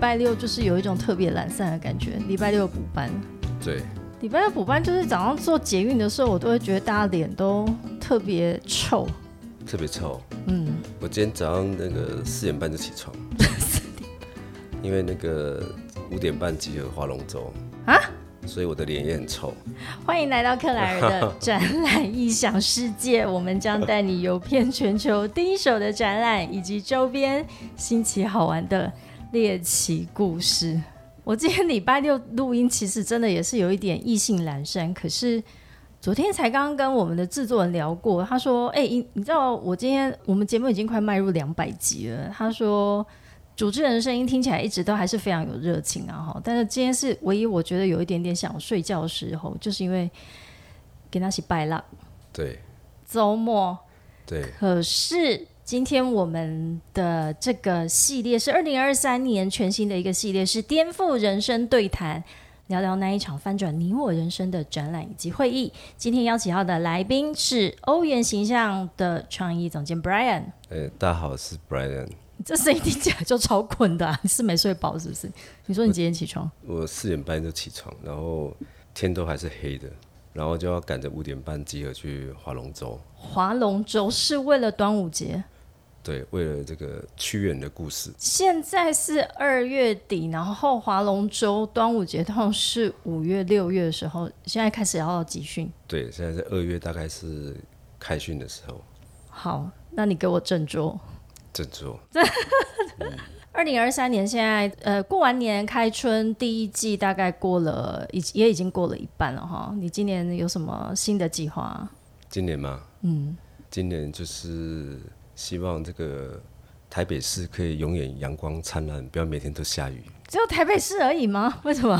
拜六就是有一种特别懒散的感觉，礼拜六补班。对，礼拜六补班就是早上做捷运的时候，我都会觉得大家脸都特别臭。特别臭。嗯，我今天早上那个四点半就起床，因为那个五点半集合划龙舟啊，所以我的脸也很臭。欢迎来到克莱尔的展览异想世界，我们将带你游遍全球第一手的展览以及周边新奇好玩的猎奇故事。我今天礼拜六录音，其实真的也是有一点意兴阑珊，可是。昨天才刚刚跟我们的制作人聊过，他说：“哎，你你知道我今天我们节目已经快迈入两百集了。”他说：“主持人的声音听起来一直都还是非常有热情啊，哈！但是今天是唯一我觉得有一点点想睡觉的时候，就是因为跟他起拜了，对，周末，对。可是今天我们的这个系列是二零二三年全新的一个系列，是颠覆人生对谈。”聊聊那一场翻转你我人生的展览以及会议。今天邀请到的来宾是欧元形象的创意总监 Brian。呃，大家好，我是 Brian。这声音听起来就超困的，你是没睡饱是不是？你说你几点起床？我四点半就起床，然后天都还是黑的，然后就要赶着五点半集合去划龙舟。划龙舟是为了端午节。对，为了这个屈原的故事。现在是二月底，然后划龙舟，端午节通常是五月、六月的时候。现在开始要集训。对，现在是二月，大概是开训的时候。好，那你给我振作。振作。二零二三年现在，呃，过完年开春第一季大概过了，已也已经过了一半了哈。你今年有什么新的计划？今年吗？嗯，今年就是。希望这个台北市可以永远阳光灿烂，不要每天都下雨。只有台北市而已吗？为什么？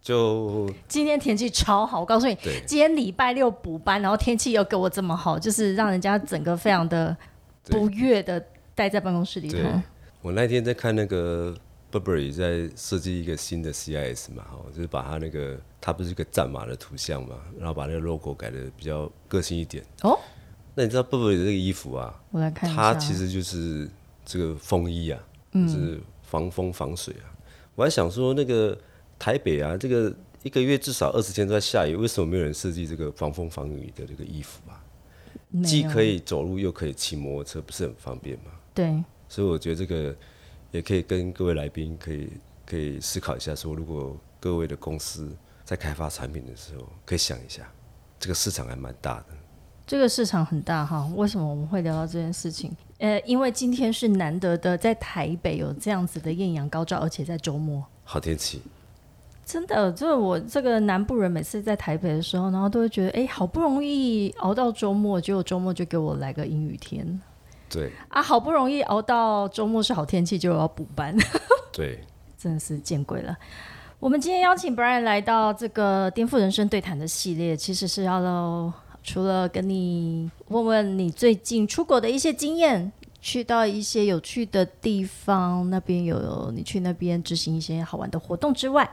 就今天天气超好，我告诉你，今天礼拜六补班，然后天气又给我这么好，就是让人家整个非常的不悦的待在办公室里头。我那天在看那个 Burberry 在设计一个新的 CIS 嘛，哈，就是把它那个它不是一个战马的图像嘛，然后把那个 logo 改的比较个性一点。哦。那你知道 Burberry 这个衣服啊？我来看它其实就是这个风衣啊，就是防风防水啊。我还想说，那个台北啊，这个一个月至少二十天都在下雨，为什么没有人设计这个防风防雨的这个衣服啊？既可以走路又可以骑摩托车，不是很方便吗？对。所以我觉得这个也可以跟各位来宾可以可以思考一下，说如果各位的公司在开发产品的时候，可以想一下，这个市场还蛮大的。这个市场很大哈，为什么我们会聊到这件事情？呃，因为今天是难得的在台北有这样子的艳阳高照，而且在周末，好天气。真的，就是我这个南部人，每次在台北的时候，然后都会觉得，哎，好不容易熬到周末，结果周末就给我来个阴雨天。对。啊，好不容易熬到周末是好天气，就要补班。对。真的是见鬼了。我们今天邀请 Brian 来到这个颠覆人生对谈的系列，其实是要。除了跟你问问你最近出国的一些经验，去到一些有趣的地方，那边有你去那边执行一些好玩的活动之外，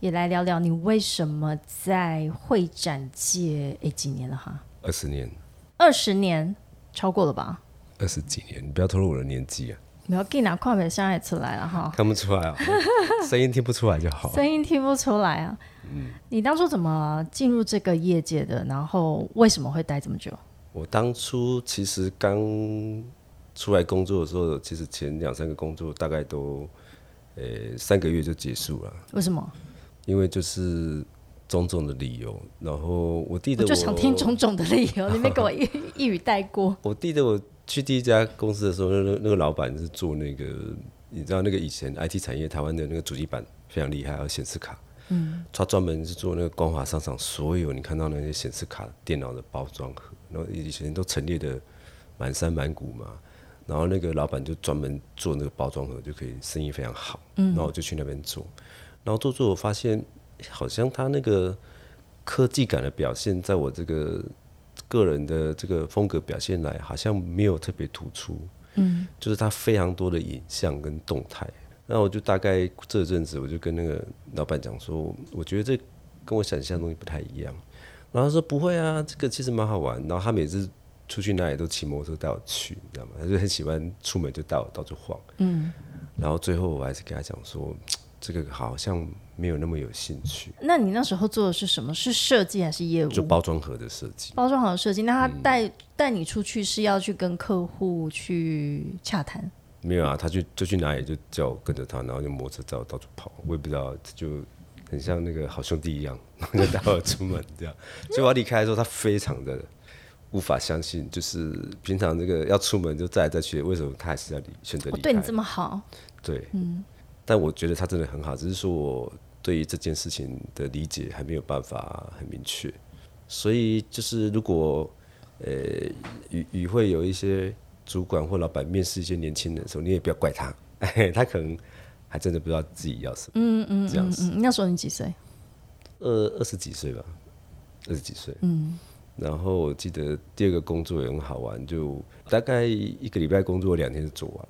也来聊聊你为什么在会展界诶几年了哈？二十年，二十年超过了吧？二十几年，你不要透露我的年纪啊！不要给拿快门声也出来了哈？看不出来啊，声音听不出来就好。声音听不出来啊。你当初怎么进入这个业界的？然后为什么会待这么久？我当初其实刚出来工作的时候，其实前两三个工作大概都，呃，三个月就结束了。为什么？因为就是种种的理由。然后我记得，我就想听种种的理由，你没给我一一语带过。我记得，我去第一家公司的时候，那那个老板是做那个，你知道那个以前 IT 产业台湾的那个主机板非常厉害，还有显示卡。嗯，他专门是做那个光华商场所有你看到那些显示卡电脑的包装盒，然后以前都陈列的满山满谷嘛，然后那个老板就专门做那个包装盒，就可以生意非常好。嗯，然后我就去那边做，然后做做我发现，好像他那个科技感的表现，在我这个个人的这个风格表现来，好像没有特别突出。嗯，就是他非常多的影像跟动态。那我就大概这阵子，我就跟那个老板讲说，我觉得这跟我想象的东西不太一样。然后他说不会啊，这个其实蛮好玩。然后他每次出去哪里都骑摩托车带我去，你知道吗？他就很喜欢出门就带我到处晃。嗯。然后最后我还是跟他讲说，这个好像没有那么有兴趣，那你那时候做的是什么？是设计还是业务？就包装盒的设计。包装盒的设计，那他带带你出去是要去跟客户去洽谈？没有啊，他就就去哪里就叫我跟着他，然后就摩托车载我到处跑，我也不知道，就很像那个好兄弟一样，然 后就带我出门这样。所以我要离开的时候，他非常的无法相信，就是平常这个要出门就再来再去，为什么他还是要离选择离对你这么好，对，嗯。但我觉得他真的很好，只是说我对于这件事情的理解还没有办法很明确，所以就是如果呃与与会有一些。主管或老板面试一些年轻人的时候，你也不要怪他，哎 他可能还真的不知道自己要什么。嗯嗯，这样子。那时候你几岁？二二十几岁吧，二十几岁。嗯。然后我记得第二个工作也很好玩，就大概一个礼拜工作两天就做完，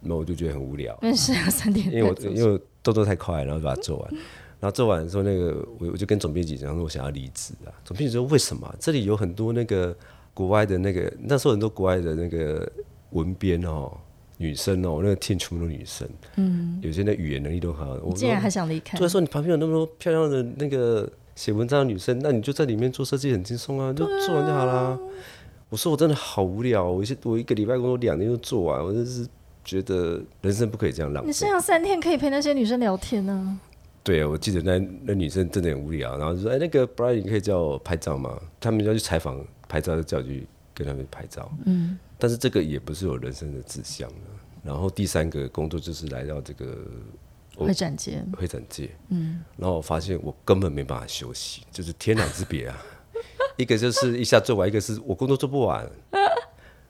那我就觉得很无聊。嗯，是啊，三天。因为我因为动作太快，然后把它做完。然后做完的时候，那个我我就跟总编辑讲说，我想要离职啊。总编辑说为什么？这里有很多那个。国外的那个那时候很多国外的那个文编哦，女生哦，那个 team 全部都女生，嗯，有些那语言能力都很好。我竟然还想离开？所以说你旁边有那么多漂亮的那个写文章的女生，那你就在里面做设计很轻松啊，就做完就好啦。我说我真的好无聊，我一我一个礼拜工作两天就做完，我真是觉得人生不可以这样浪费。你剩下三天可以陪那些女生聊天呢？对啊，我记得那那女生真的很无聊，然后就说：“哎，那个 Brian，你可以叫我拍照吗？”他们要去采访。拍照就叫去跟他们拍照，嗯，但是这个也不是我人生的志向然后第三个工作就是来到这个会展界，会展界，嗯，然后我发现我根本没办法休息，就是天壤之别啊！一个就是一下做完，一个是我工作做不完。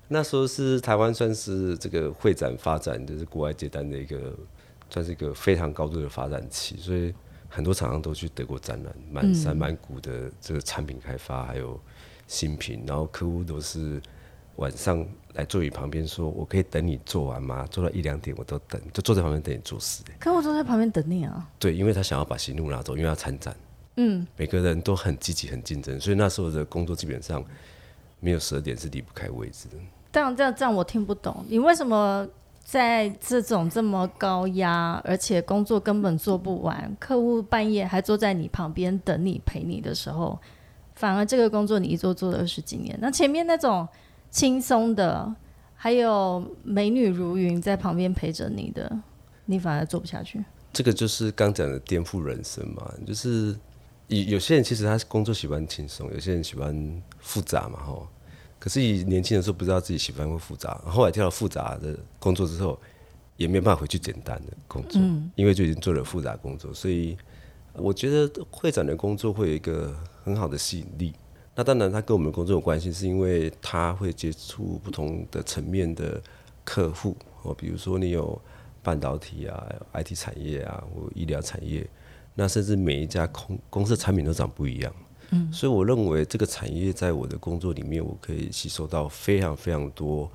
那时候是台湾算是这个会展发展，就是国外接单的一个，算是一个非常高度的发展期，所以很多厂商都去德国展览，满山满谷的这个产品开发，还有。新品，然后客户都是晚上来座椅旁边说：“我可以等你做完吗？做到一两点我都等，就坐在旁边等你做事。”客户坐在旁边等你啊？对，因为他想要把行路拿走，因为要参展。嗯，每个人都很积极、很竞争，所以那时候的工作基本上没有十二点是离不开位置的。这样、这样、这样，我听不懂，你为什么在这种这么高压，而且工作根本做不完，客户半夜还坐在你旁边等你、陪你的时候？反而这个工作你一做做了二十几年，那前面那种轻松的，还有美女如云在旁边陪着你的，你反而做不下去。这个就是刚讲的颠覆人生嘛，就是有有些人其实他工作喜欢轻松，有些人喜欢复杂嘛，吼。可是以年轻的时候不知道自己喜欢会复杂，后来跳到复杂的工作之后，也没有办法回去简单的工作，因为就已经做了复杂工作，所以我觉得会长的工作会有一个。很好的吸引力。那当然，它跟我们的工作有关系，是因为他会接触不同的层面的客户哦，比如说你有半导体啊、IT 产业啊，或医疗产业，那甚至每一家公公司的产品都长不一样。嗯，所以我认为这个产业在我的工作里面，我可以吸收到非常非常多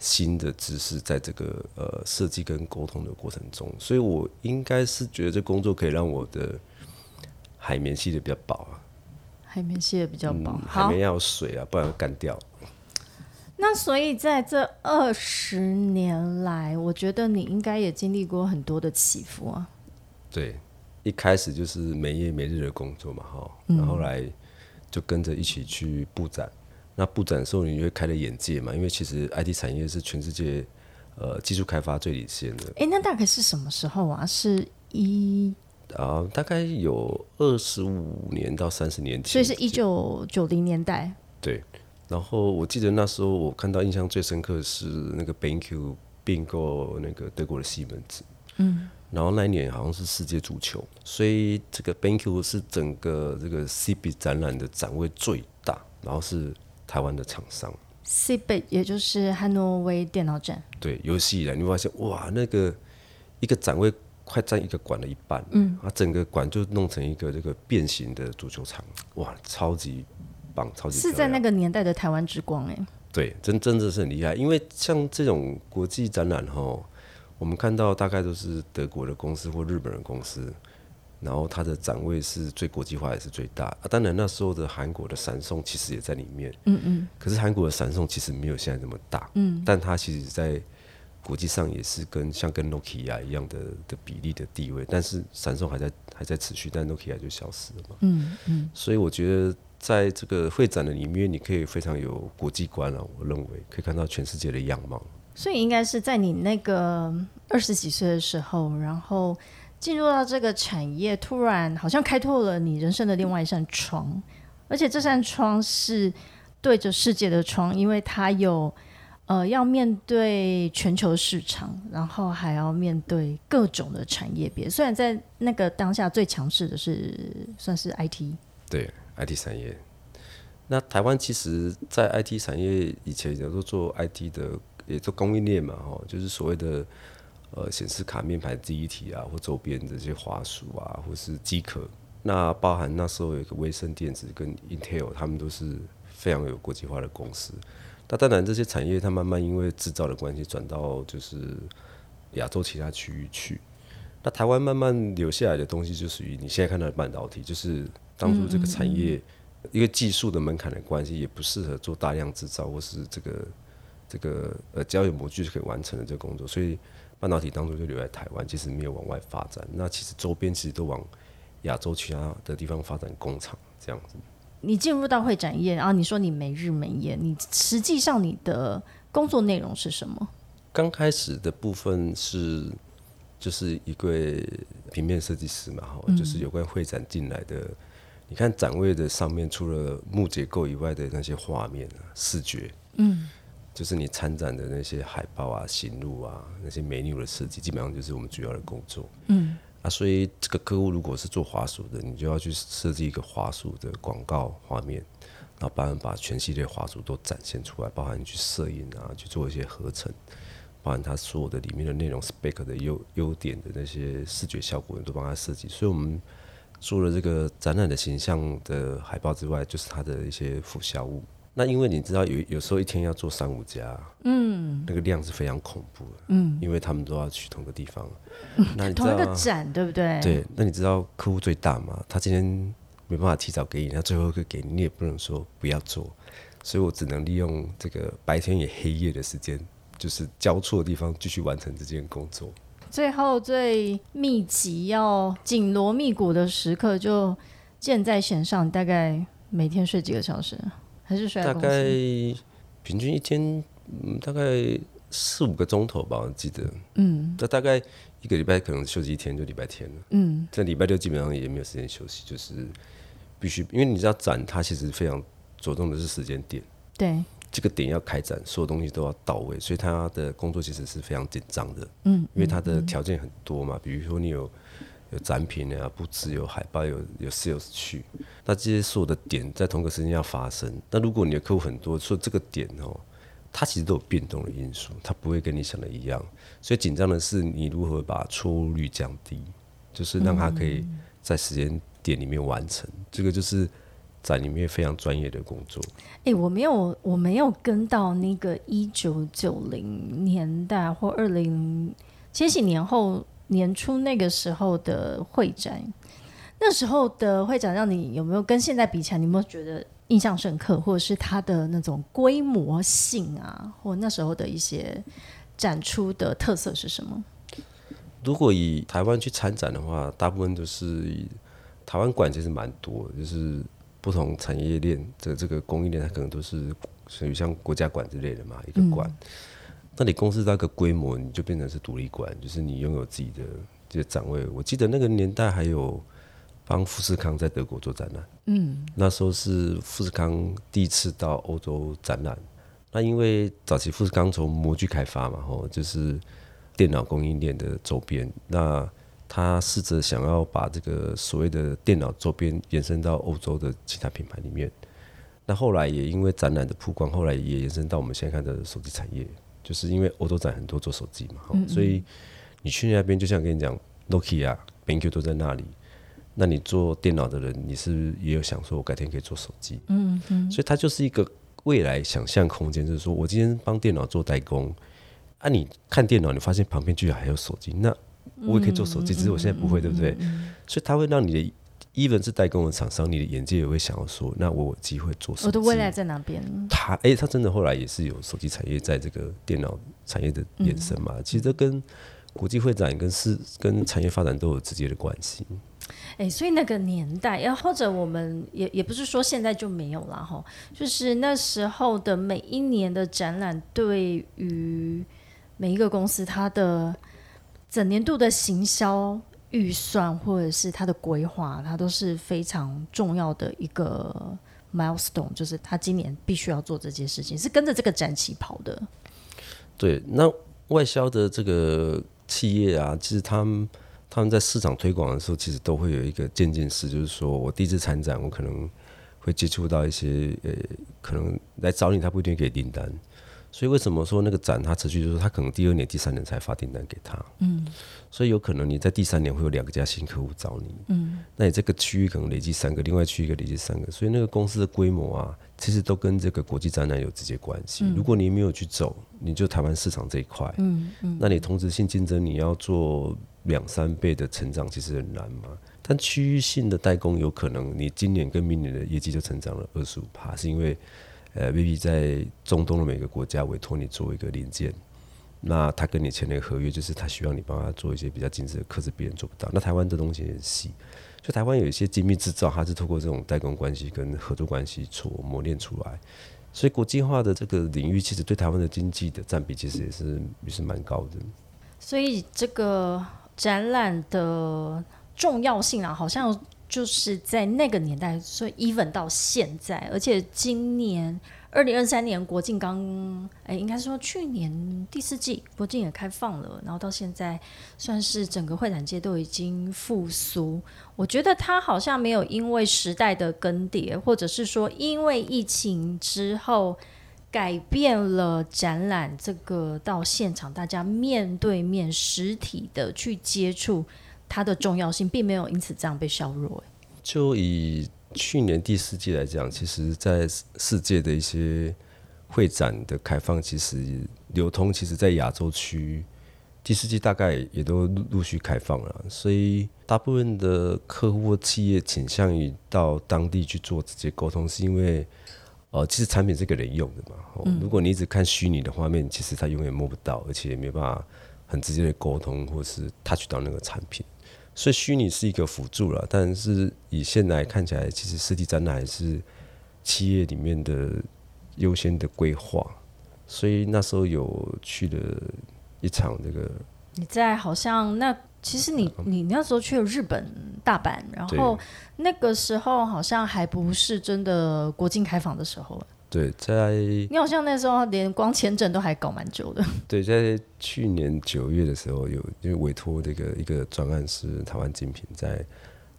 新的知识，在这个呃设计跟沟通的过程中，所以我应该是觉得这工作可以让我的海绵吸的比较薄啊。海绵吸的比较薄，海绵要水啊，不然会干掉。那所以在这二十年来，我觉得你应该也经历过很多的起伏啊。对，一开始就是没夜没日的工作嘛，哈，然后来就跟着一起去布展。那布展的时候，你会开了眼界嘛？因为其实 IT 产业是全世界呃技术开发最领先的。哎，那大概是什么时候啊？是一。啊，大概有二十五年到三十年前，所以是一九九零年代。对，然后我记得那时候我看到印象最深刻的是那个 BenQ 并购那个德国的西门子。嗯，然后那一年好像是世界足球，所以这个 BenQ 是整个这个 CB 展览的展位最大，然后是台湾的厂商。CB 也就是汉诺威电脑展。对，有史以来你会发现哇，那个一个展位。快占一个馆的一半，嗯，啊，整个馆就弄成一个这个变形的足球场，哇，超级棒，超级是在那个年代的台湾之光，哎，对，真真的是很厉害，因为像这种国际展览哈，我们看到大概都是德国的公司或日本的公司，然后它的展位是最国际化也是最大，啊，当然那时候的韩国的闪送其实也在里面，嗯嗯，可是韩国的闪送其实没有现在这么大，嗯，但它其实在。国际上也是跟像跟 Nokia 一样的的比例的地位，但是闪送还在还在持续，但 Nokia 就消失了嘛。嗯嗯。所以我觉得在这个会展的里面，你可以非常有国际观了。我认为可以看到全世界的样貌。所以应该是在你那个二十几岁的时候，然后进入到这个产业，突然好像开拓了你人生的另外一扇窗，而且这扇窗是对着世界的窗，因为它有呃要面对全球市场，然后还要面对各种的产业别。虽然在那个当下最强势的是算是 IT，对 IT 产业。那台湾其实，在 IT 产业以前也都做 IT 的。也做供应链嘛，哈，就是所谓的呃显示卡、面板、第一体啊，或周边这些华数啊，或是机壳。那包含那时候有个微生电子跟 Intel，他们都是非常有国际化的公司。那当然这些产业它慢慢因为制造的关系转到就是亚洲其他区域去。那台湾慢慢留下来的东西就属于你现在看到的半导体，就是当初这个产业因为技术的门槛的关系，也不适合做大量制造或是这个。这个呃交易模具就可以完成的这个工作，所以半导体当初就留在台湾，其实没有往外发展。那其实周边其实都往亚洲其他的地方发展工厂这样子。你进入到会展业，然后你说你没日没夜，你实际上你的工作内容是什么？刚开始的部分是就是一个平面设计师嘛，哈，就是有关会展进来的。你看展位的上面，除了木结构以外的那些画面啊，视觉，嗯。就是你参展的那些海报啊、行路啊、那些美女的设计，基本上就是我们主要的工作。嗯，所以这个客户如果是做华数的，你就要去设计一个华数的广告画面，然后帮把全系列华数都展现出来，包含去摄影啊，去做一些合成，包含它所有的里面的内容、spec 的优优点的那些视觉效果，你都帮他设计。所以我们做了这个展览的形象的海报之外，就是它的一些附销物。那因为你知道有有时候一天要做三五家，嗯，那个量是非常恐怖的，嗯，因为他们都要去同个地方，那同一个展对不对？对，那你知道客户最大嘛？他今天没办法提早给你，他最后一个给你，你也不能说不要做，所以我只能利用这个白天也黑夜的时间，就是交错的地方继续完成这件工作。最后最密集要紧锣密鼓的时刻，就箭在弦上，大概每天睡几个小时？还是大概平均一天，嗯，大概四五个钟头吧，我记得。嗯，那大概一个礼拜可能休息一天，就礼拜天了。嗯，在礼拜六基本上也没有时间休息，就是必须，因为你知道展它其实非常着重的是时间点。对，这个点要开展，所有东西都要到位，所以他的工作其实是非常紧张的。嗯，因为他的条件很多嘛，比如说你有。有展品啊，布置有海报，有有 sales 去，那这些所有的点在同个时间要发生。那如果你的客户很多，说这个点哦，它其实都有变动的因素，它不会跟你想的一样。所以紧张的是你如何把错误率降低，就是让它可以在时间点里面完成。这个就是在里面非常专业的工作。哎，我没有，我没有跟到那个一九九零年代或二零千禧年后。年初那个时候的会展，那时候的会展让你有没有跟现在比起来，你有没有觉得印象深刻，或者是它的那种规模性啊，或那时候的一些展出的特色是什么？如果以台湾去参展的话，大部分都是台湾馆其实蛮多，就是不同产业链的这个供应链，它可能都是属于像国家馆之类的嘛，一个馆。那你公司那个规模，你就变成是独立馆，就是你拥有自己的这些展位。我记得那个年代还有帮富士康在德国做展览，嗯，那时候是富士康第一次到欧洲展览。那因为早期富士康从模具开发嘛，吼，就是电脑供应链的周边，那他试着想要把这个所谓的电脑周边延伸到欧洲的其他品牌里面。那后来也因为展览的曝光，后来也延伸到我们现在看的手机产业。就是因为欧洲展很多做手机嘛，所以你去那边就像跟你讲，Nokia、BenQ 都在那里。那你做电脑的人，你是不是也有想说，我改天可以做手机。嗯嗯。所以它就是一个未来想象空间，就是说我今天帮电脑做代工，啊，你看电脑，你发现旁边居然还有手机，那我也可以做手机，只是我现在不会，对不对？所以它会让你的 even 是代工的厂商，你的眼界也会想要说，那我有机会做什么。我的未来在哪边？他哎、他真的后来也是有手机产业在这个电脑产业的延伸嘛？其实这跟国际会展跟市跟产业发展都有直接的关系。哎、所以那个年代，要或者我们也也不是说现在就没有了哈，就是那时候的每一年的展览，对于每一个公司它的整年度的行销预算或者是它的规划，它都是非常重要的一个 milestone，就是他今年必须要做这件事情，是跟着这个展期跑的。对，那外销的这个企业啊，其实他们他们在市场推广的时候，其实都会有一个渐进式，就是说我第一次参展，我可能会接触到一些呃，可能来找你，他不一定给订单。所以为什么说那个展它持续，就是他可能第二年、第三年才发订单给他，嗯，所以有可能你在第三年会有两家新客户找你，嗯，那你这个区域可能累积三个，另外区域一个累积三个，所以那个公司的规模啊，其实都跟这个国际展览有直接关系。如果你没有去走，你就台湾市场这一块，嗯嗯，那你同质性竞争，你要做两三倍的成长，其实很难嘛。但区域性的代工有可能，你今年跟明年的业绩就成长了二十五趴，是因为呃 v i v 在中东的每个国家委托你做一个零件，那他跟你签了一个合约，就是他希望你帮他做一些比较精致的刻字，别人做不到。那台湾这东西很细，就台湾有一些精密制造，它是透过这种代工关系跟合作关系所磨练出来。所以国际化的这个领域，其实对台湾的经济的占比，其实也是也是蛮高的。所以这个展览的重要性啊，好像就是在那个年代，所以 even 到现在，而且今年二零二三年国境刚，哎，应该说去年第四季国境也开放了，然后到现在算是整个会展界都已经复苏。我觉得它好像没有因为时代的更迭，或者是说因为疫情之后。改变了展览这个到现场大家面对面实体的去接触它的重要性，并没有因此这样被削弱。就以去年第四季来讲，其实在世界的一些会展的开放，其实流通，其实在亚洲区第四季大概也都陆陆续开放了，所以大部分的客户或企业倾向于到当地去做直接沟通，是因为。呃，其实产品是给人用的嘛。哦如果你一直看虚拟的画面，其实他永远摸不到，而且也没办法很直接的沟通，或是 touch 到那个产品。所以虚拟是一个辅助了，但是以现在看起来，其实实体展览还是企业里面的优先的规划。所以那时候有去了一场这个，你在好像那其实你你那时候去了日本大阪，然后那个时候好像还不是真的国境开放的时候。对，在你好像那时候连光签证都还搞蛮久的。对，在去年九月的时候，有因为委托这个一个专案是台湾精品在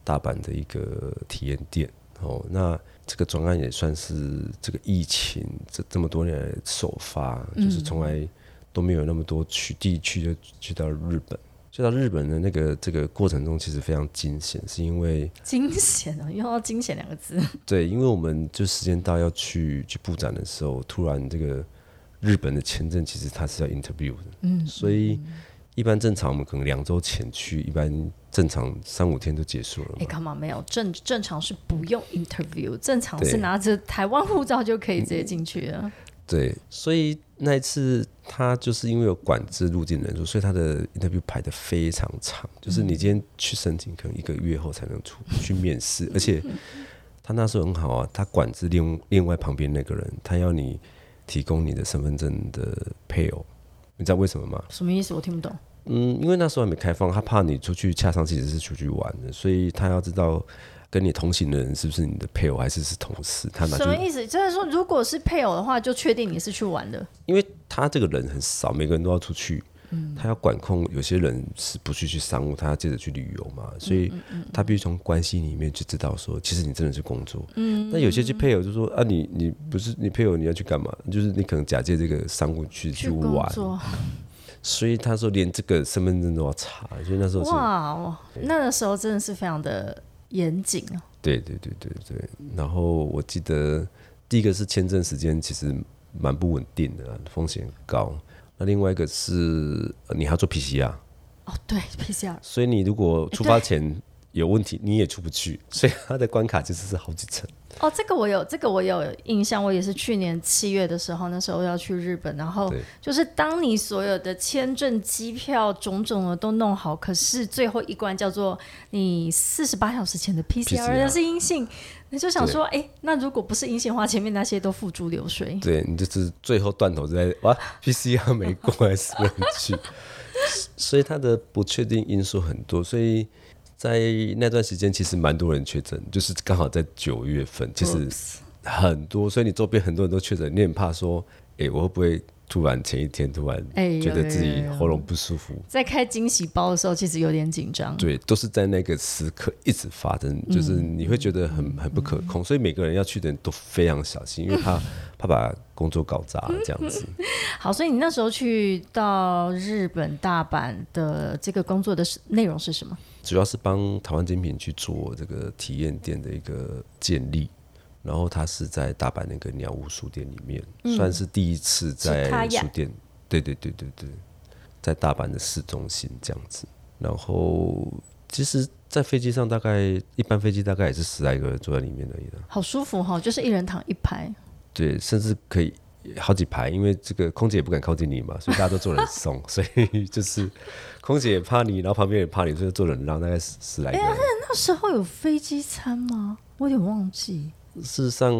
大阪的一个体验店哦，那这个专案也算是这个疫情这这么多年来首发，就是从来都没有那么多去地区就去到日本。去到日本的那个这个过程中，其实非常惊险，是因为 惊险啊，用到“惊险”两个字。对，因为我们就时间到要去去布展的时候，突然这个日本的签证其实它是要 interview 的，嗯，所以一般正常我们可能两周前去，一般正常三五天就结束了。哎，come on，没有正正常是不用 interview，正常是拿着台湾护照就可以直接进去了。对，所以那一次他就是因为有管制入境人数，所以他的 interview 排的非常长，就是你今天去申请，可能一个月后才能出去面试，而且他那时候很好啊，他管制另另外旁边那个人，他要你提供你的身份证的配偶，你知道为什么吗？什么意思？我听不懂。嗯，因为那时候还没开放，他怕你出去恰上其实是出去玩的，所以他要知道。跟你同行的人是不是你的配偶还是是同事？他什么意思？就是说，如果是配偶的话，就确定你是去玩的。因为他这个人很少，每个人都要出去，嗯，他要管控。有些人是不去去商务，他要接着去旅游嘛，所以他必须从关系里面就知道说，其实你真的是工作。嗯，那有些去配偶就说啊，你你不是你配偶，你要去干嘛？就是你可能假借这个商务去去玩。所以他说连这个身份证都要查，所以那时候哇，那个时候真的是非常的。严谨哦！对对对对对，然后我记得第一个是签证时间其实蛮不稳定的，风险高。那另外一个是你还要做 PCR 哦，对 PCR。所以你如果出发前有问题，你也出不去，所以它的关卡其实是好几层。哦，这个我有，这个我有印象。我也是去年七月的时候，那时候要去日本，然后就是当你所有的签证、机票种种的都弄好，可是最后一关叫做你四十八小时前的 PCR 是阴性，你就想说，哎，那如果不是阴性的话，前面那些都付诸流水。对你就是最后断头在 哇，PCR 没过还是不能去，所以它的不确定因素很多，所以在那段时间其实蛮多人确诊，就是刚好在九月份，其实很多，所以你周边很多人都确诊，你很怕说，哎、我会不会突然前一天突然觉得自己喉咙不舒服？在开惊喜包的时候，其实有点紧张。对，都是在那个时刻一直发生，就是你会觉得很很不可控，所以每个人要去的人都非常小心，因为怕 怕把工作搞砸了这样子。好，所以你那时候去到日本大阪的这个工作的是内容是什么？主要是帮台湾精品去做这个体验店的一个建立，然后它是在大阪那个鸟屋书店里面，算是第一次在书店，对对对对对，在大阪的市中心这样子。然后其实，在飞机上大概一般飞机大概也是十来个人坐在里面而已的，好舒服哈、就是一人躺一排。对，甚至可以好几排，因为这个空姐也不敢靠近你嘛，所以大家都坐人送，所以就是空姐也怕你，然后旁边也怕你，所以坐人让，大概十十来个人。那时候有飞机餐吗？我有点忘记，事实上，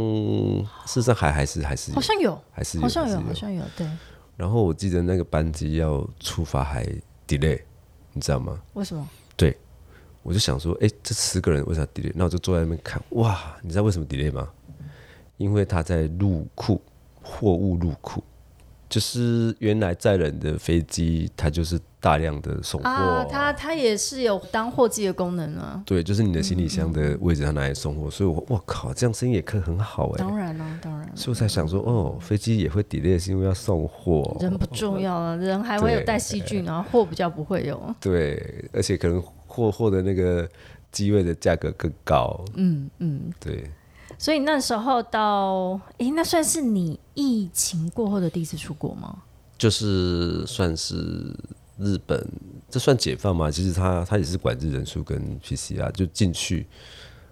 事实上还还是还是好像有，还是好像有，好像有。对，然后我记得那个班机要出发还 delay，你知道吗？为什么？对我就想说，哎、这十个人为啥 delay？那我就坐在那边看，哇，你知道为什么 delay 吗？因为他在入库，货物入库，就是原来载人的飞机，它就是大量的送货，啊，它它也是有当货机的功能啊。对，就是你的行李箱的位置，它拿来送货，所以我我靠，这样生意也可以很好哎、当然了、当然了，所以我才想说，哦，飞机也会 delay 是因为要送货，人不重要了，人还会有带细菌，然后货比较不会有。对，而且可能货货的那个机位的价格更高。嗯嗯，对，所以那时候到，诶，那算是你疫情过后的第一次出国吗？就是算是日本，这算解放吗？其实他他也是管制人数跟 PCR，就进去。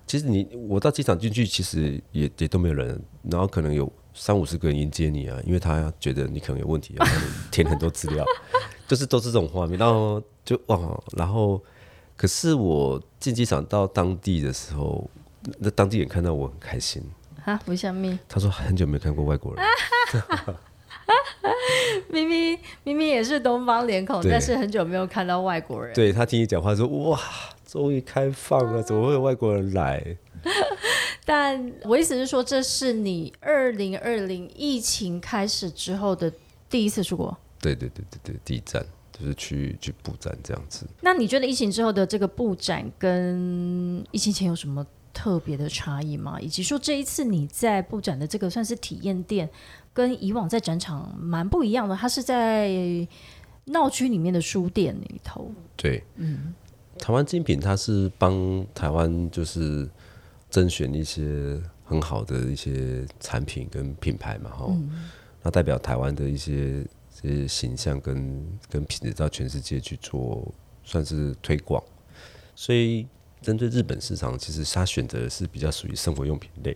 其实你我到机场进去，其实也也都没有人，然后可能有三五十个人迎接你啊，因为他觉得你可能有问题，要帮你填很多资料，就是都是这种画面，然后就哇，然后可是我进机场到当地的时候，那当地人看到我很开心，啊，不像咪，他说很久没看过外国人，咪咪咪咪也是东方脸孔，但是很久没有看到外国人。对他听你讲话说哇，终于开放了，怎么会有外国人来？但我意思是说，这是你二零二零疫情开始之后的第一次出国。对对对对对，第一站就是去去布展这样子。那你觉得疫情之后的这个布展跟疫情前有什么特别的差异吗？以及说这一次你在布展的这个算是体验店，跟以往在展场蛮不一样的，它是在闹区里面的书店里头。对，嗯，台湾精品它是帮台湾就是甄选一些很好的一些产品跟品牌嘛，哈、那代表台湾的一些这些形象跟跟品质到全世界去做算是推广，所以针对日本市场，其实他选择的是比较属于生活用品类。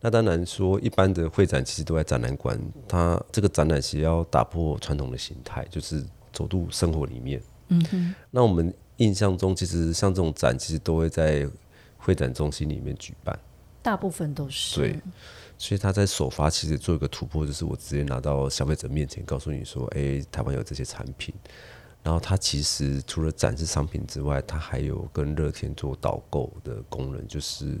那当然说，一般的会展其实都在展览馆，它这个展览其实要打破传统的形态，就是走入生活里面。嗯哼。那我们印象中，其实像这种展，其实都会在会展中心里面举办。大部分都是对，所以他在首发其实做一个突破，就是我直接拿到消费者面前，告诉你说，哎、台湾有这些产品。然后它其实除了展示商品之外，它还有跟乐天做导购的功能，就是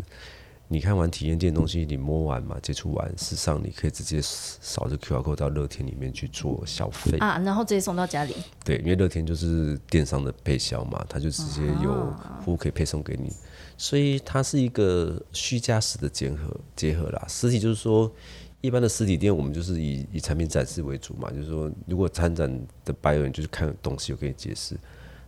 你看完体验店东西，你摸完嘛，接触完，事实上你可以直接扫这 QR code 到乐天里面去做消费。啊，然后直接送到家里。对，因为乐天就是电商的配销嘛，它就直接有服务可以配送给你，所以它是一个虚加实的结合结合啦。实体就是说，一般的实体店我们就是以以产品展示为主嘛，就是说如果参展的 buyer 就是看东西，我可以解释。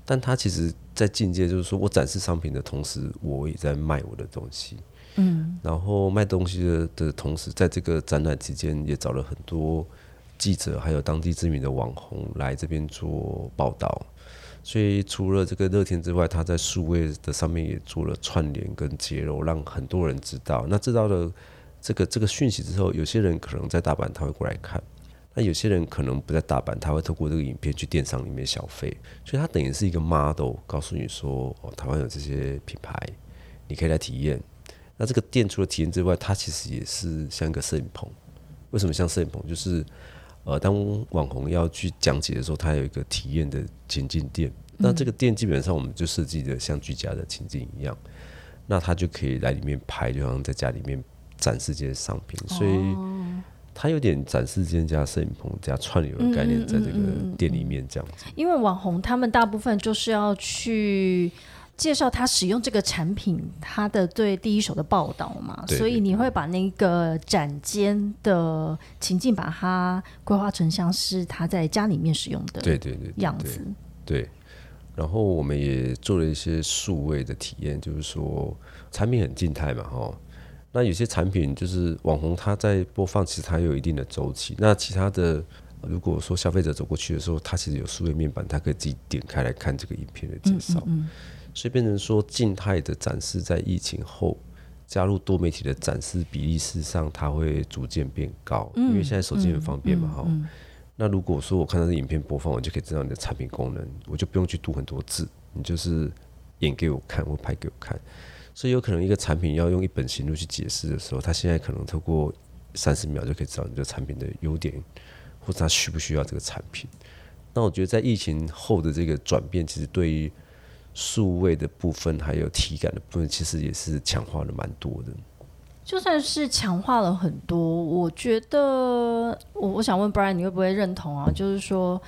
但它其实，在境界就是说我展示商品的同时，我也在卖我的东西。嗯，然后卖东西的的同时，在这个展览期间，也找了很多记者，还有当地知名的网红来这边做报道。所以除了这个乐天之外，它在数位的上面也做了串联跟揭露，让很多人知道。那知道了这个这个讯息之后，有些人可能在大阪他会过来看，那有些人可能不在大阪，他会透过这个影片去电商里面消费。所以它等于是一个 model，告诉你说哦，台湾有这些品牌，你可以来体验。那这个店除了体验之外，它其实也是像一个摄影棚。为什么像摄影棚？就是呃，当网红要去讲解的时候，他有一个体验的情境店。那这个店基本上我们就设计的像居家的情境一样，那他就可以来里面拍，就好像在家里面展示这些商品。所以他有点展示间加摄影棚加串流的概念，在这个店里面这样子。因为网红他们大部分就是要去。介绍他使用这个产品，他的对第一手的报道嘛，所以你会把那个展间的情境，把它规划成像是他在家里面使用的对对对样子。对，然后我们也做了一些数位的体验，就是说产品很静态嘛，哈。那有些产品就是网红他在播放，其实它有一定的周期。那其他的，如果说消费者走过去的时候，他其实有数位面板，他可以自己点开来看这个影片的介绍。所以变成说静态的展示，在疫情后加入多媒体的展示比例，事实上它会逐渐变高，因为现在手机很方便嘛，哈。那如果说我看到这影片播放，我就可以知道你的产品功能，我就不用去读很多字，你就是演给我看或拍给我看。所以有可能一个产品要用一本行录去解释的时候，它现在可能透过三十秒就可以知道你的产品的优点，或者它需不需要这个产品。那我觉得在疫情后的这个转变，其实对于数位的部分还有体感的部分，其实也是强化了蛮多的。就算是强化了很多，我觉得我我想问 Brian，你会不会认同啊？就是说，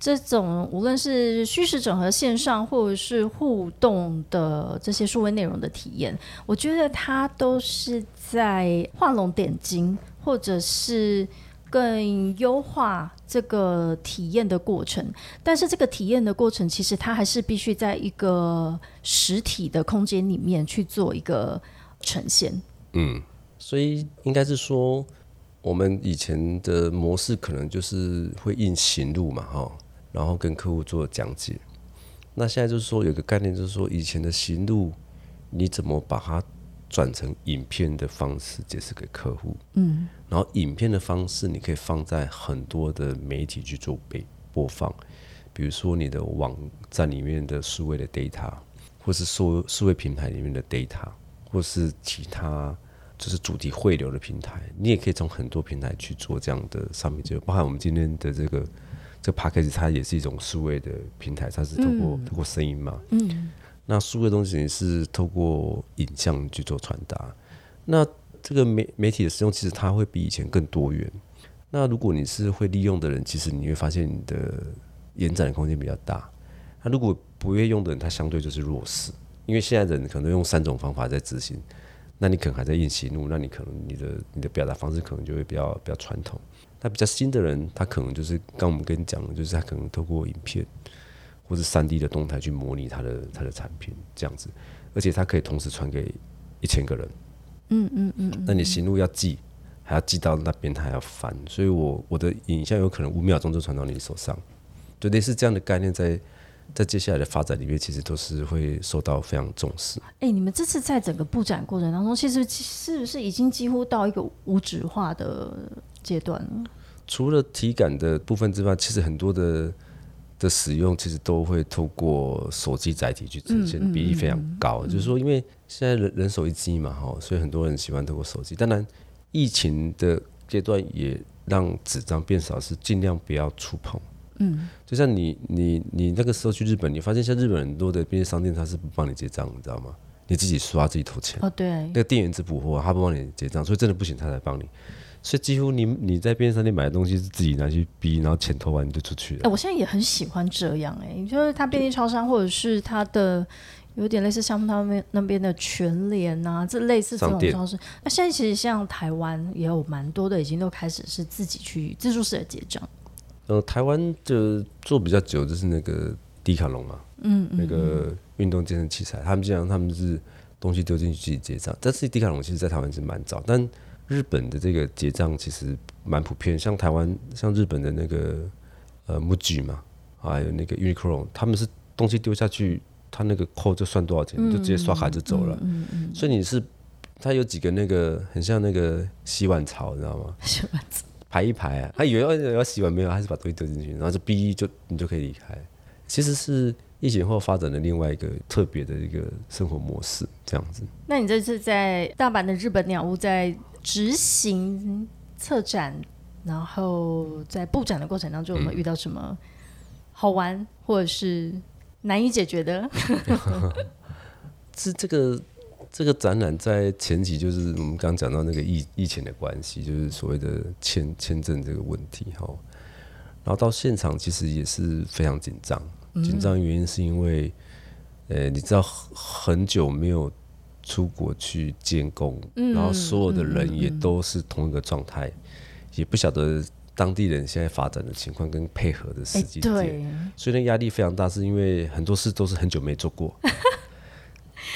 这种无论是虚实整合线上或者是互动的这些数位内容的体验，我觉得它都是在画龙点睛，或者是。更优化这个体验的过程，但是这个体验的过程其实它还是必须在一个实体的空间里面去做一个呈现。嗯，所以应该是说，我们以前的模式可能就是会印行路嘛，哈，然后跟客户做讲解。那现在就是说有个概念，就是说以前的行路你怎么把它？转成影片的方式解释给客户，嗯，然后影片的方式你可以放在很多的媒体去做被播放，比如说你的网站里面的数位的 data，或是数数位平台里面的 data，或是其他就是主题汇流的平台，你也可以从很多平台去做这样的上面就包含我们今天的这个这个 p a c k a g e 它也是一种数位的平台，它是透过透过声音嘛，嗯。那书的东西是透过影像去做传达，那这个媒媒体的使用其实它会比以前更多元。那如果你是会利用的人，其实你会发现你的延展的空间比较大。那如果不愿用的人，他相对就是弱势，因为现在人可能用三种方法在执行，那你可能还在印喜怒，那你可能你的你的表达方式可能就会比较比较传统。那比较新的人，他可能就是刚我们跟你讲，就是他可能透过影片。或是三 D 的动态去模拟它的它的产品这样子，而且它可以同时传给一千个人。嗯嗯嗯。那你行路要记，还要记到那边，还要翻，所以我我的影像有可能五秒钟就传到你手上，就类似这样的概念，在在接下来的发展里面，其实都是会受到非常重视。哎，你们这次在整个布展过程当中，其实是不是已经几乎到一个无纸化的阶段了？除了体感的部分之外，其实很多的。的使用其实都会透过手机载体去呈现，比例非常高。就是说，因为现在人人手一机嘛，哈，所以很多人喜欢透过手机。当然，疫情的阶段也让纸张变少，是尽量不要触碰。嗯，就像你你你那个时候去日本，你发现像日本很多的便利商店，他是不帮你结账，你知道吗？你自己刷自己投钱。哦，对。那个店员只补货，他不帮你结账，所以真的不行，他才帮你。所以几乎你你在便利商店买的东西是自己拿去逼，然后钱投完你就出去了。哎，我现在也很喜欢这样哎，就是他便利超商或者是他的有点类似像他们那边的全联啊，这类似这种超市。那现在其实像台湾也有蛮多的，已经都开始是自己去自助式的结账。呃，台湾就做比较久就是那个迪卡龙嘛，嗯，那个运动健身器材，他们经常他们是东西丢进去自己结账。但是迪卡龙其实在台湾是蛮早，但日本的这个结账其实蛮普遍，像台湾、像日本的那个呃 MUJI 嘛，还有那个 Uniqlo，他们是东西丢下去，他那个扣就算多少钱，你就直接刷卡就走了。嗯嗯，所以你是它有几个那个很像那个洗碗槽，你知道吗？洗碗槽排一排啊，他以为要要洗碗没有，还是把东西丢进去，然后就哔就你就可以离开。其实是疫情后发展的另外一个特别的一个生活模式，这样子。那你这次在大阪的日本鸟屋在执行策展，然后在布展的过程当中，有没有遇到什么好玩或者是难以解决的？是 这个这个展览在前期就是我们刚刚讲到那个疫疫情的关系，就是所谓的签签证这个问题哈。然后到现场其实也是非常紧张，紧张原因是因为，呃，你知道很久没有出国去监工，然后所有的人也都是同一个状态，也不晓得当地人现在发展的情况跟配合的时机点，对，所以那压力非常大，是因为很多事都是很久没做过。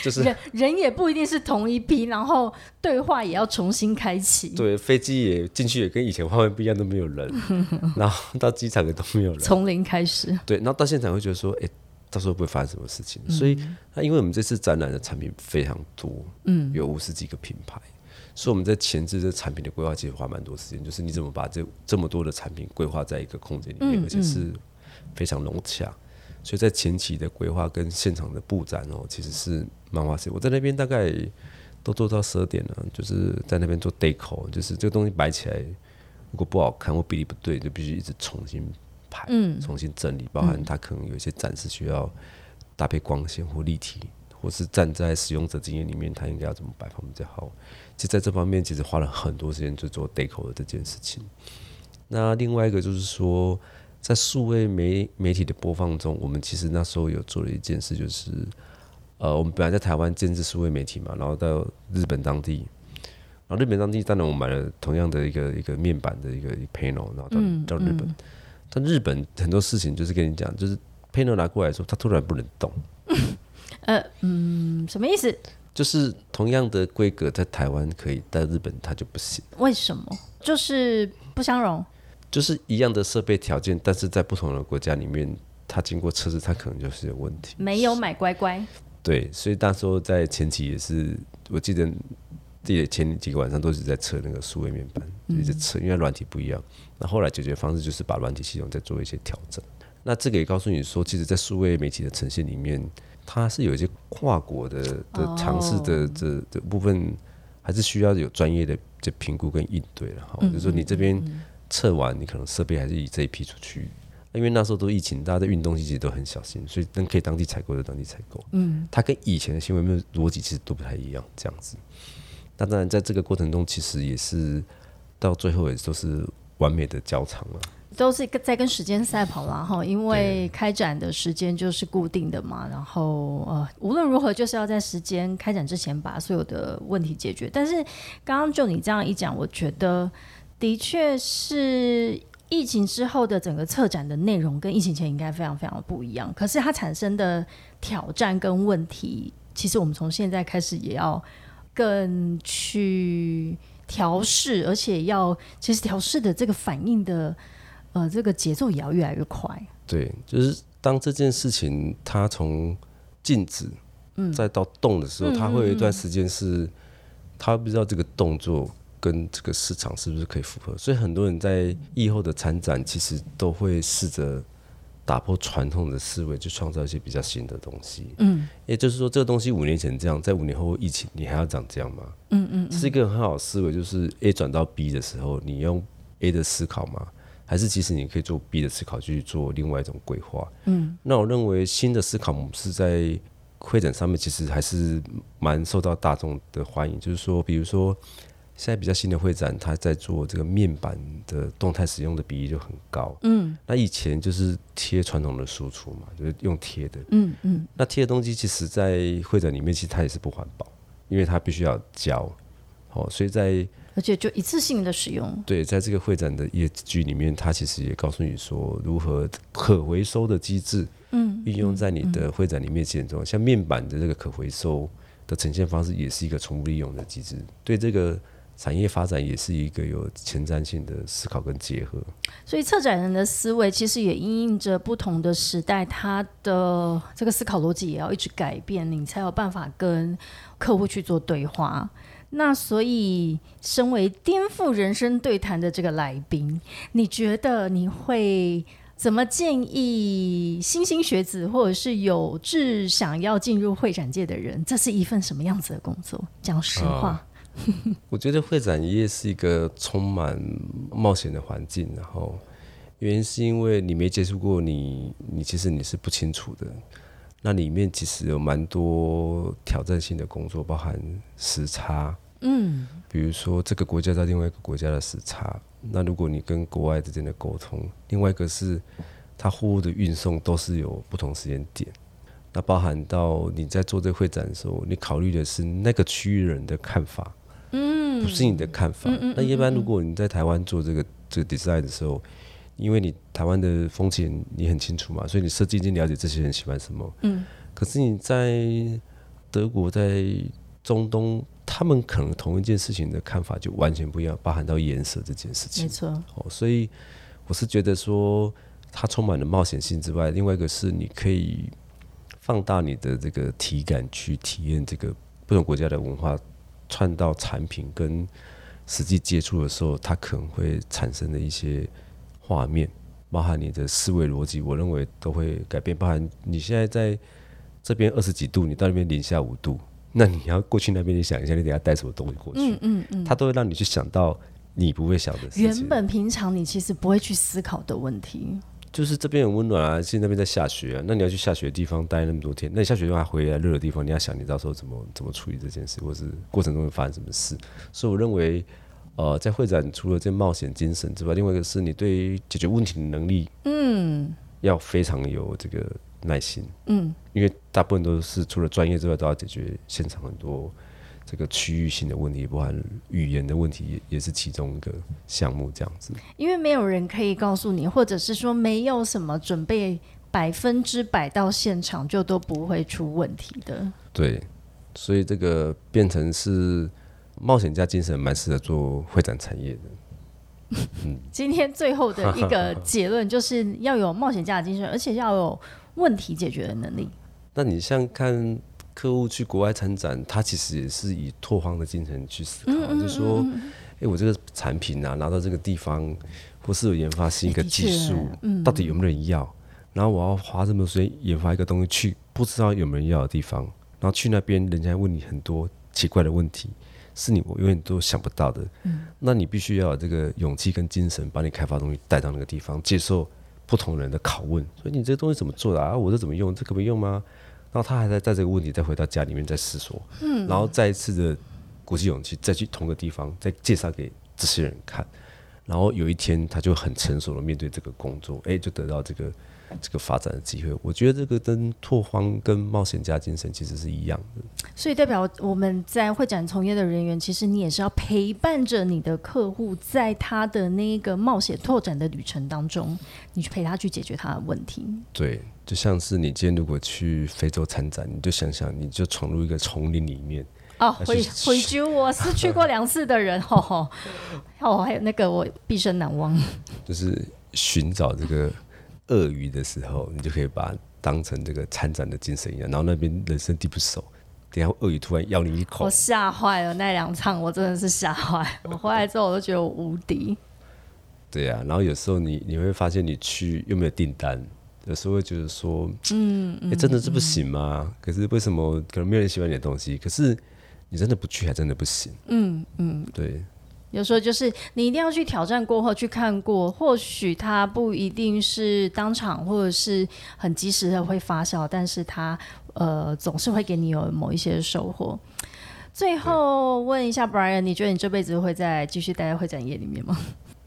就是人人也不一定是同一批，然后对话也要重新开启。对，飞机也进去也跟以前画面不一样，都没有人，然后到机场也都没有人，从零开始。对，然后到现场会觉得说，哎、到时候不会发生什么事情。所以，那因为我们这次展览的产品非常多，嗯，有五十几个品牌，所以我们在前置这产品的规划其实花蛮多时间，就是你怎么把这这么多的产品规划在一个空间里面，而且是非常融洽。所以在前期的规划跟现场的布展哦，其实是蛮花时间。我在那边大概都做到十二点了，就是在那边做 deco，就是这个东西摆起来如果不好看或比例不对，就必须一直重新排，重新整理，包含它可能有一些展示需要搭配光线或立体，或是站在使用者经验里面，它应该要怎么摆放比较好。其实在这方面，其实花了很多时间去做 deco 的这件事情。那另外一个就是说，在数位媒媒体的播放中，我们其实那时候有做了一件事，就是呃，我们本来在台湾建制数位媒体嘛，然后到日本当地，然后日本当地当然我们买了同样的一个一个面板的一个 panel，然后到到日本，但日本很多事情就是跟你讲，就是 panel 拿过来的时候，它突然不能动，呃，嗯，什么意思？就是同样的规格在台湾可以，在日本它就不行。为什么？就是不相容。就是一样的设备条件，但是在不同的国家里面，它经过测试，它可能就是有问题。没有买乖乖。对，所以那时候在前期也是，我记得自己前几个晚上都是在测那个数位面板，一直测，因为软体不一样。那后来解决方式就是把软体系统再做一些调整。那这个也告诉你说，其实，在数位媒体的呈现里面，它是有一些跨国的的尝试的这的部分，还是需要有专业的这评估跟应对了哈。就是说你这边。测完，你可能设备还是以这一批出去，因为那时候都疫情，大家在运动其实都很小心，所以能可以当地采购就当地采购。嗯，它跟以前的新闻面逻辑其实都不太一样，这样子。那当然，在这个过程中，其实也是到最后也都是完美的交场了，都是在跟时间赛跑了哈，因为开展的时间就是固定的嘛，然后呃，无论如何就是要在时间开展之前把所有的问题解决。但是刚刚就你这样一讲，我觉得。的确是疫情之后的整个策展的内容跟疫情前应该非常非常不一样。可是它产生的挑战跟问题，其实我们从现在开始也要更去调试，而且要其实调试的这个反应的呃这个节奏也要越来越快。对，就是当这件事情它从静止，嗯，再到动的时候，它会有一段时间是它不知道这个动作。跟这个市场是不是可以符合？所以很多人在疫后的参展，其实都会试着打破传统的思维，去创造一些比较新的东西。嗯，也就是说，这个东西五年前这样，在五年后疫情，你还要长这样吗？嗯嗯，是一个很好的思维，就是 A 转到 B 的时候，你用 A 的思考吗？还是其实你可以做 B 的思考，去做另外一种规划？嗯，那我认为新的思考模式在会展上面，其实还是蛮受到大众的欢迎。就是说，比如说。现在比较新的会展，它在做这个面板的动态使用的比例就很高。嗯，那以前就是贴传统的输出嘛，就是用贴的。嗯嗯，那贴的东西其实，在会展里面，其实它也是不环保，因为它必须要胶。哦，所以在而且就一次性的使用。对，在这个会展的业绩里面，它其实也告诉你说，如何可回收的机制，嗯，运用在你的会展里面其中，像面板的这个可回收的呈现方式，也是一个重复利用的机制。对这个。产业发展也是一个有前瞻性的思考跟结合。所以策展人的思维其实也因应着不同的时代，他的这个思考逻辑也要一直改变，你才有办法跟客户去做对话。那所以，身为颠覆人生对谈的这个来宾，你觉得你会怎么建议新兴学子，或者是有志想要进入会展界的人？这是一份什么样子的工作？讲实话，我觉得会展业是一个充满冒险的环境，然后原因是因为你没接触过，你你其实你是不清楚的。那里面其实有蛮多挑战性的工作，包含时差。嗯，比如说这个国家在另外一个国家的时差，那如果你跟国外之间的沟通，另外一个是它货物的运送都是有不同时间点，那包含到你在做这个会展的时候，你考虑的是那个区域人的看法，嗯，不是你的看法。那一般如果你在台湾做这个这个 design 的时候，因为你台湾的风情你很清楚嘛，所以你设计已经了解这些人喜欢什么，嗯，可是你在德国在中东。他们可能同一件事情的看法就完全不一样，包含到颜色这件事情。没错，哦，所以我是觉得说，它充满了冒险性之外，另外一个是你可以放大你的这个体感去体验这个不同国家的文化串到产品跟实际接触的时候，它可能会产生的一些画面，包含你的思维逻辑，我认为都会改变。包含你现在在这边二十几度，你到那边零下五度。那你要过去那边，你想一下，你等下带什么东西过去？嗯嗯嗯，它都会让你去想到你不会想的事情。原本平常你其实不会去思考的问题，就是这边很温暖啊，现在那边在下雪啊。那你要去下雪的地方待那么多天，那你下雪的话回来热的地方，你要想你到时候怎么怎么处理这件事，或是过程中会发生什么事。所以我认为，呃，在会展除了这冒险精神之外，另外一个是你对解决问题的能力，嗯，要非常有这个。耐心，嗯，因为大部分都是除了专业之外，都要解决现场很多这个区域性的问题，包含语言的问题，也也是其中一个项目这样子。因为没有人可以告诉你，或者是说没有什么准备百分之百到现场就都不会出问题的。对，所以这个变成是冒险家精神，蛮适合做会展产业的。嗯，今天最后的一个结论就是要有冒险家的精神，而且要有。问题解决的能力。那你像看客户去国外参展，他其实也是以拓荒的精神去思考，就是说，哎，我这个产品啊，拿到这个地方，或是有研发新一个技术，到底有没有人要？然后我要花这么多时间研发一个东西去，不知道有没有人要的地方，然后去那边，人家问你很多奇怪的问题，是你我永远都想不到的。嗯，那你必须要有这个勇气跟精神，把你开发东西带到那个地方，接受。不同人的拷问，所以你这个东西怎么做的啊？我这怎么用？这可不可以用吗？然后他还在在这个问题再回到家里面再思索，嗯，然后再一次的鼓起勇气再去同个地方再介绍给这些人看，然后有一天他就很成熟的面对这个工作，哎，就得到这个。这个发展的机会，我觉得这个跟拓荒跟冒险家精神其实是一样的。所以代表我们在会展从业的人员，其实你也是要陪伴着你的客户，在他的那个冒险拓展的旅程当中，你去陪他去解决他的问题。对，就像是你今天如果去非洲参展，你就想想，你就闯入一个丛林里面。哦，回回州我是去过两次的人，吼 吼，哦，还有那个我毕生难忘，就是寻找这个。鳄鱼的时候，你就可以把它当成这个参展的精神一样。然后那边人生地不熟，等下鳄鱼突然咬你一口，我吓坏了。那两场我真的是吓坏。我回来之后我都觉得我无敌。对呀，然后有时候你你会发现你去又没有订单，有时候会觉得说，嗯，哎，真的是不行吗？可是为什么可能没有人喜欢你的东西？可是你真的不去还真的不行。嗯嗯，对。有时候就是你一定要去挑战过后去看过，或许它不一定是当场或者是很及时的会发酵，但是它呃总是会给你有某一些收获。最后问一下 Brian，你觉得你这辈子会在继续待在会展业里面吗？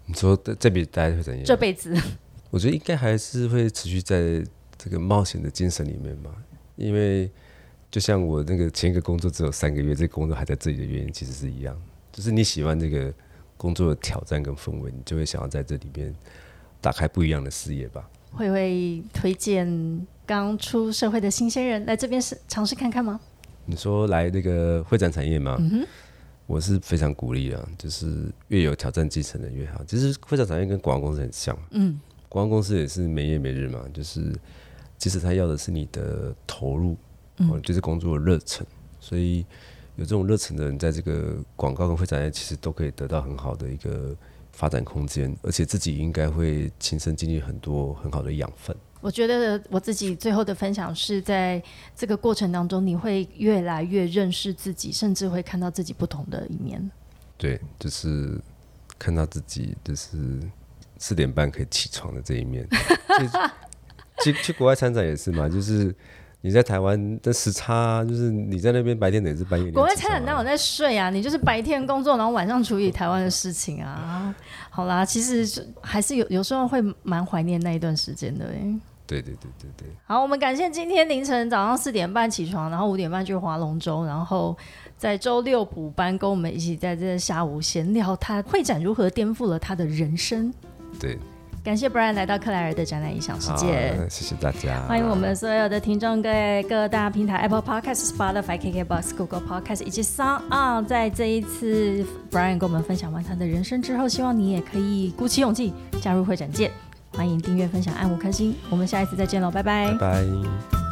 你说这辈子待在会展业？这辈子，我觉得应该还是会持续在这个冒险的精神里面嘛。因为就像我那个前一个工作只有三个月，这个工作还在这里的原因其实是一样。就是你喜欢这个工作的挑战跟氛围，你就会想要在这里边打开不一样的视野吧。会会推荐刚出社会的新鲜人来这边试尝试看看吗？你说来那个会展产业吗？我是非常鼓励啊，就是越有挑战精神的越好。其实会展产业跟广告公司很像，嗯，广告公司也是没夜没日嘛，就是其实他要的是你的投入，嗯，就是工作的热忱，所以有这种热忱的人，在这个广告跟会展业其实都可以得到很好的一个发展空间，而且自己应该会亲身经历很多很好的养分。我觉得我自己最后的分享是在这个过程当中，你会越来越认识自己，甚至会看到自己不同的一面。对，就是看到自己就是四点半可以起床的这一面。去去国外参展也是嘛，就是你在台湾的时差，就是你在那边白天哪是半夜。国外参展哪有在睡啊？你就是白天工作，然后晚上处理台湾的事情啊。好啦，其实还是有有时候会蛮怀念那一段时间的哎。对对对对对，好，我们感谢今天凌晨早上四点半起床，然后五点半去划龙舟，然后在周六补班，跟我们一起在这下午闲聊，他会展如何颠覆了他的人生。对，感谢 Brian 来到克莱尔的展览影响世界，谢谢大家，欢迎我们所有的听众在各大平台 Apple Podcast、Spotify、KKBox、Google Podcast 以及 Sound On，在这一次 Brian 跟我们分享完他的人生之后，希望你也可以鼓起勇气加入会展界。欢迎订阅、分享、按五颗星，我们下一次再见喽，拜拜。拜拜。